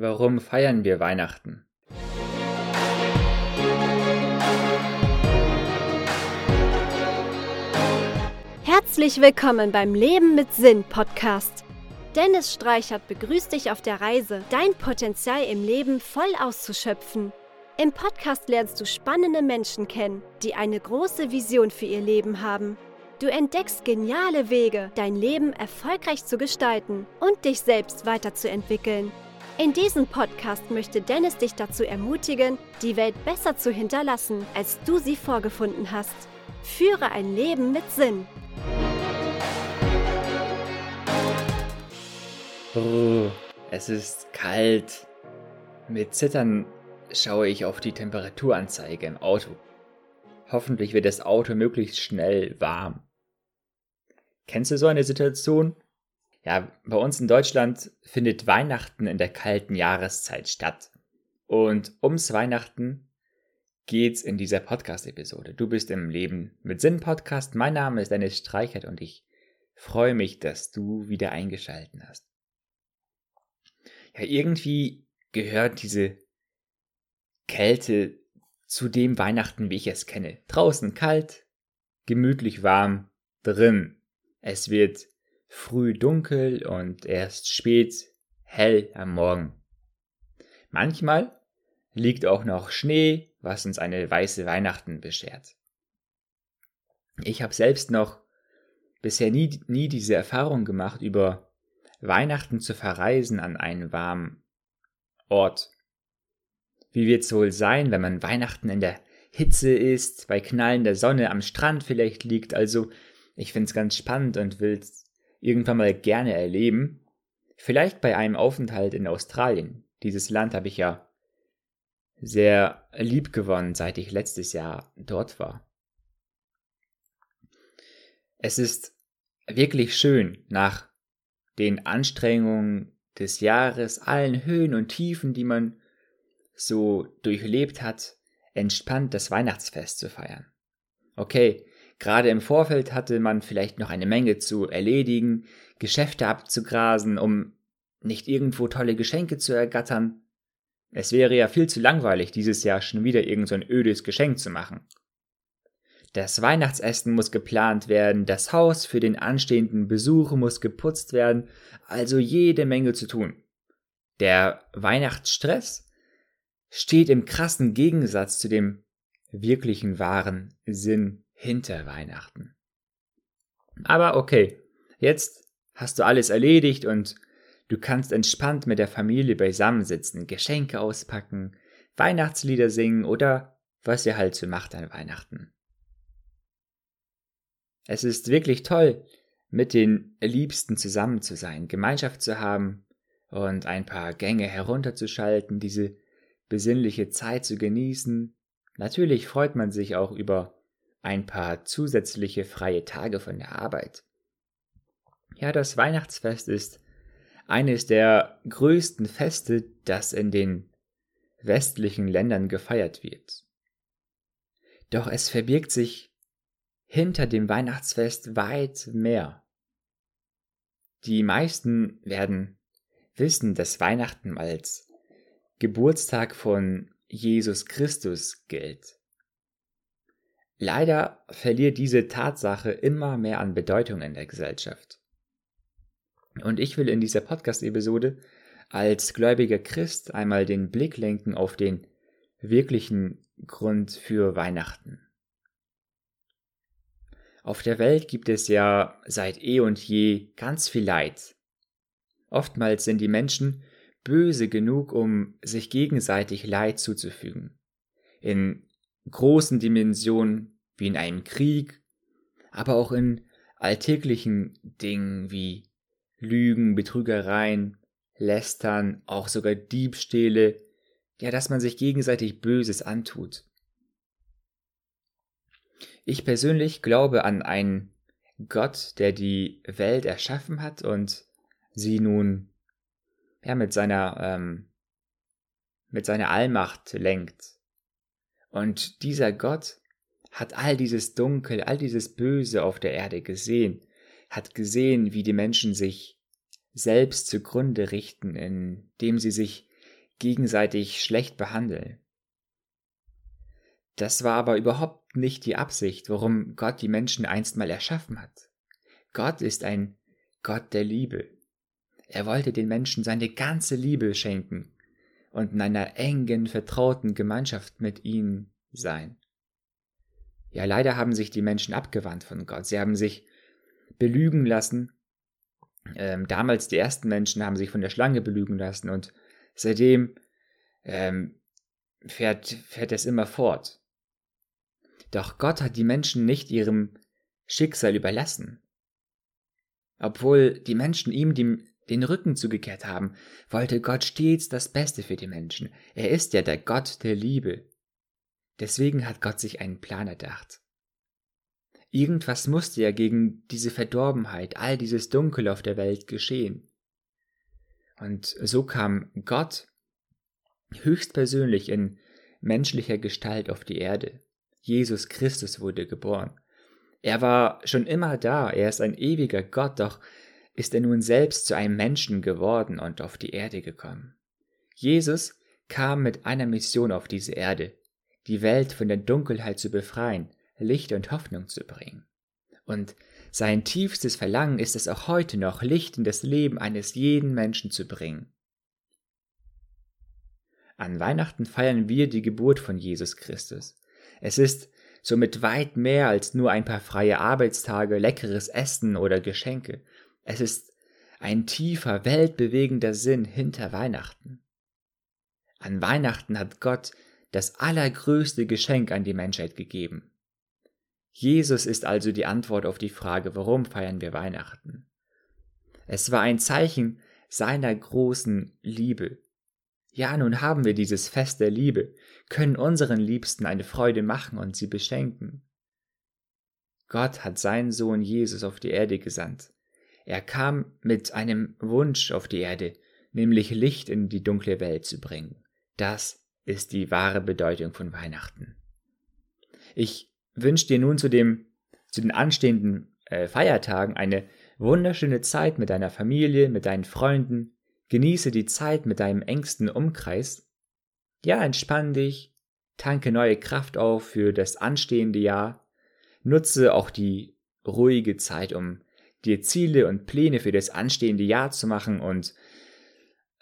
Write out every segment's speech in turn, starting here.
Warum feiern wir Weihnachten? Herzlich willkommen beim Leben mit Sinn Podcast. Dennis Streichert begrüßt dich auf der Reise, dein Potenzial im Leben voll auszuschöpfen. Im Podcast lernst du spannende Menschen kennen, die eine große Vision für ihr Leben haben. Du entdeckst geniale Wege, dein Leben erfolgreich zu gestalten und dich selbst weiterzuentwickeln. In diesem Podcast möchte Dennis dich dazu ermutigen, die Welt besser zu hinterlassen, als du sie vorgefunden hast. Führe ein Leben mit Sinn. Oh, es ist kalt. Mit Zittern schaue ich auf die Temperaturanzeige im Auto. Hoffentlich wird das Auto möglichst schnell warm. Kennst du so eine Situation? Ja, bei uns in Deutschland findet Weihnachten in der kalten Jahreszeit statt. Und ums Weihnachten geht's in dieser Podcast-Episode. Du bist im Leben mit Sinn Podcast. Mein Name ist Dennis Streichert und ich freue mich, dass du wieder eingeschalten hast. Ja, irgendwie gehört diese Kälte zu dem Weihnachten, wie ich es kenne. Draußen kalt, gemütlich warm, drin. Es wird früh dunkel und erst spät hell am Morgen. Manchmal liegt auch noch Schnee, was uns eine weiße Weihnachten beschert. Ich habe selbst noch bisher nie, nie diese Erfahrung gemacht, über Weihnachten zu verreisen an einen warmen Ort. Wie wird es wohl sein, wenn man Weihnachten in der Hitze ist, bei knallender Sonne am Strand vielleicht liegt? Also, ich finde es ganz spannend und will irgendwann mal gerne erleben. Vielleicht bei einem Aufenthalt in Australien. Dieses Land habe ich ja sehr lieb gewonnen, seit ich letztes Jahr dort war. Es ist wirklich schön, nach den Anstrengungen des Jahres, allen Höhen und Tiefen, die man so durchlebt hat, entspannt das Weihnachtsfest zu feiern. Okay, Gerade im Vorfeld hatte man vielleicht noch eine Menge zu erledigen, Geschäfte abzugrasen, um nicht irgendwo tolle Geschenke zu ergattern. Es wäre ja viel zu langweilig, dieses Jahr schon wieder irgend so ein ödes Geschenk zu machen. Das Weihnachtsessen muss geplant werden, das Haus für den anstehenden Besuch muss geputzt werden, also jede Menge zu tun. Der Weihnachtsstress steht im krassen Gegensatz zu dem wirklichen wahren Sinn hinter Weihnachten. Aber okay, jetzt hast du alles erledigt und du kannst entspannt mit der Familie beisammensitzen, Geschenke auspacken, Weihnachtslieder singen oder was ihr halt so macht an Weihnachten. Es ist wirklich toll, mit den Liebsten zusammen zu sein, Gemeinschaft zu haben und ein paar Gänge herunterzuschalten, diese besinnliche Zeit zu genießen. Natürlich freut man sich auch über ein paar zusätzliche freie Tage von der Arbeit. Ja, das Weihnachtsfest ist eines der größten Feste, das in den westlichen Ländern gefeiert wird. Doch es verbirgt sich hinter dem Weihnachtsfest weit mehr. Die meisten werden wissen, dass Weihnachten als Geburtstag von Jesus Christus gilt. Leider verliert diese Tatsache immer mehr an Bedeutung in der Gesellschaft. Und ich will in dieser Podcast-Episode als gläubiger Christ einmal den Blick lenken auf den wirklichen Grund für Weihnachten. Auf der Welt gibt es ja seit eh und je ganz viel Leid. Oftmals sind die Menschen böse genug, um sich gegenseitig Leid zuzufügen. In großen Dimensionen wie in einem Krieg, aber auch in alltäglichen Dingen wie Lügen, Betrügereien, Lästern, auch sogar Diebstähle, ja, dass man sich gegenseitig Böses antut. Ich persönlich glaube an einen Gott, der die Welt erschaffen hat und sie nun ja mit seiner ähm, mit seiner Allmacht lenkt. Und dieser Gott hat all dieses Dunkel, all dieses Böse auf der Erde gesehen, hat gesehen, wie die Menschen sich selbst zugrunde richten, indem sie sich gegenseitig schlecht behandeln. Das war aber überhaupt nicht die Absicht, warum Gott die Menschen einst mal erschaffen hat. Gott ist ein Gott der Liebe. Er wollte den Menschen seine ganze Liebe schenken und in einer engen, vertrauten Gemeinschaft mit ihnen sein. Ja, leider haben sich die Menschen abgewandt von Gott. Sie haben sich belügen lassen. Ähm, damals die ersten Menschen haben sich von der Schlange belügen lassen und seitdem ähm, fährt, fährt es immer fort. Doch Gott hat die Menschen nicht ihrem Schicksal überlassen. Obwohl die Menschen ihm die, den Rücken zugekehrt haben, wollte Gott stets das Beste für die Menschen. Er ist ja der Gott der Liebe. Deswegen hat Gott sich einen Plan erdacht. Irgendwas musste ja gegen diese Verdorbenheit, all dieses Dunkel auf der Welt geschehen. Und so kam Gott höchstpersönlich in menschlicher Gestalt auf die Erde. Jesus Christus wurde geboren. Er war schon immer da, er ist ein ewiger Gott, doch ist er nun selbst zu einem Menschen geworden und auf die Erde gekommen. Jesus kam mit einer Mission auf diese Erde, die Welt von der Dunkelheit zu befreien, Licht und Hoffnung zu bringen. Und sein tiefstes Verlangen ist es auch heute noch, Licht in das Leben eines jeden Menschen zu bringen. An Weihnachten feiern wir die Geburt von Jesus Christus. Es ist somit weit mehr als nur ein paar freie Arbeitstage, leckeres Essen oder Geschenke. Es ist ein tiefer, weltbewegender Sinn hinter Weihnachten. An Weihnachten hat Gott das allergrößte Geschenk an die Menschheit gegeben. Jesus ist also die Antwort auf die Frage, warum feiern wir Weihnachten? Es war ein Zeichen seiner großen Liebe. Ja, nun haben wir dieses Fest der Liebe, können unseren Liebsten eine Freude machen und sie beschenken. Gott hat seinen Sohn Jesus auf die Erde gesandt. Er kam mit einem Wunsch auf die Erde, nämlich Licht in die dunkle Welt zu bringen. Das ist die wahre Bedeutung von Weihnachten. Ich wünsche dir nun zu, dem, zu den anstehenden äh, Feiertagen eine wunderschöne Zeit mit deiner Familie, mit deinen Freunden. Genieße die Zeit mit deinem engsten Umkreis. Ja, entspann dich, tanke neue Kraft auf für das anstehende Jahr. Nutze auch die ruhige Zeit, um dir Ziele und Pläne für das anstehende Jahr zu machen und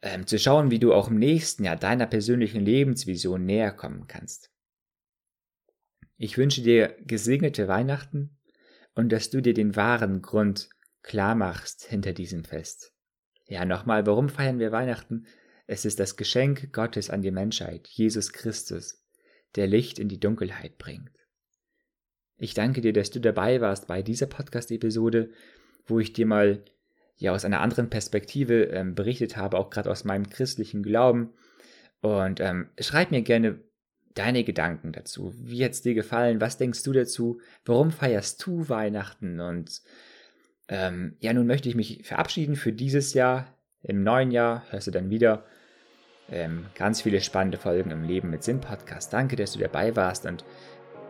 ähm, zu schauen, wie du auch im nächsten Jahr deiner persönlichen Lebensvision näher kommen kannst. Ich wünsche dir gesegnete Weihnachten und dass du dir den wahren Grund klar machst hinter diesem Fest. Ja, nochmal, warum feiern wir Weihnachten? Es ist das Geschenk Gottes an die Menschheit, Jesus Christus, der Licht in die Dunkelheit bringt. Ich danke dir, dass du dabei warst bei dieser Podcast-Episode, wo ich dir mal ja aus einer anderen Perspektive ähm, berichtet habe, auch gerade aus meinem christlichen Glauben. Und ähm, schreib mir gerne deine Gedanken dazu. Wie hat es dir gefallen? Was denkst du dazu? Warum feierst du Weihnachten? Und ähm, ja, nun möchte ich mich verabschieden für dieses Jahr. Im neuen Jahr hörst du dann wieder ähm, ganz viele spannende Folgen im Leben mit Sinn Podcast. Danke, dass du dabei warst und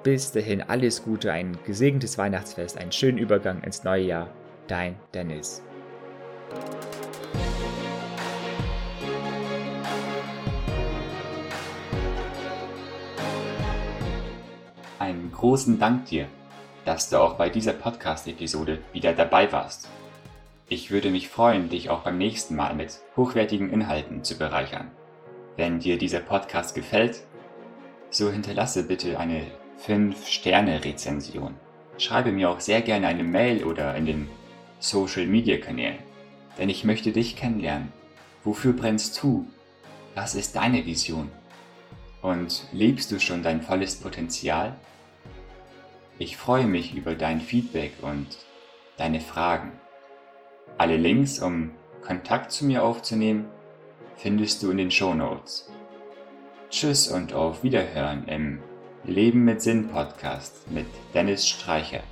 bis dahin alles Gute, ein gesegnetes Weihnachtsfest, einen schönen Übergang ins neue Jahr. Dein Dennis. Einen großen Dank dir, dass du auch bei dieser Podcast-Episode wieder dabei warst. Ich würde mich freuen, dich auch beim nächsten Mal mit hochwertigen Inhalten zu bereichern. Wenn dir dieser Podcast gefällt, so hinterlasse bitte eine 5-Sterne-Rezension. Schreibe mir auch sehr gerne eine Mail oder in den Social-Media-Kanälen denn ich möchte dich kennenlernen. Wofür brennst du? Was ist deine Vision? Und lebst du schon dein volles Potenzial? Ich freue mich über dein Feedback und deine Fragen. Alle Links, um Kontakt zu mir aufzunehmen, findest du in den Show Notes. Tschüss und auf Wiederhören im Leben mit Sinn Podcast mit Dennis Streichert.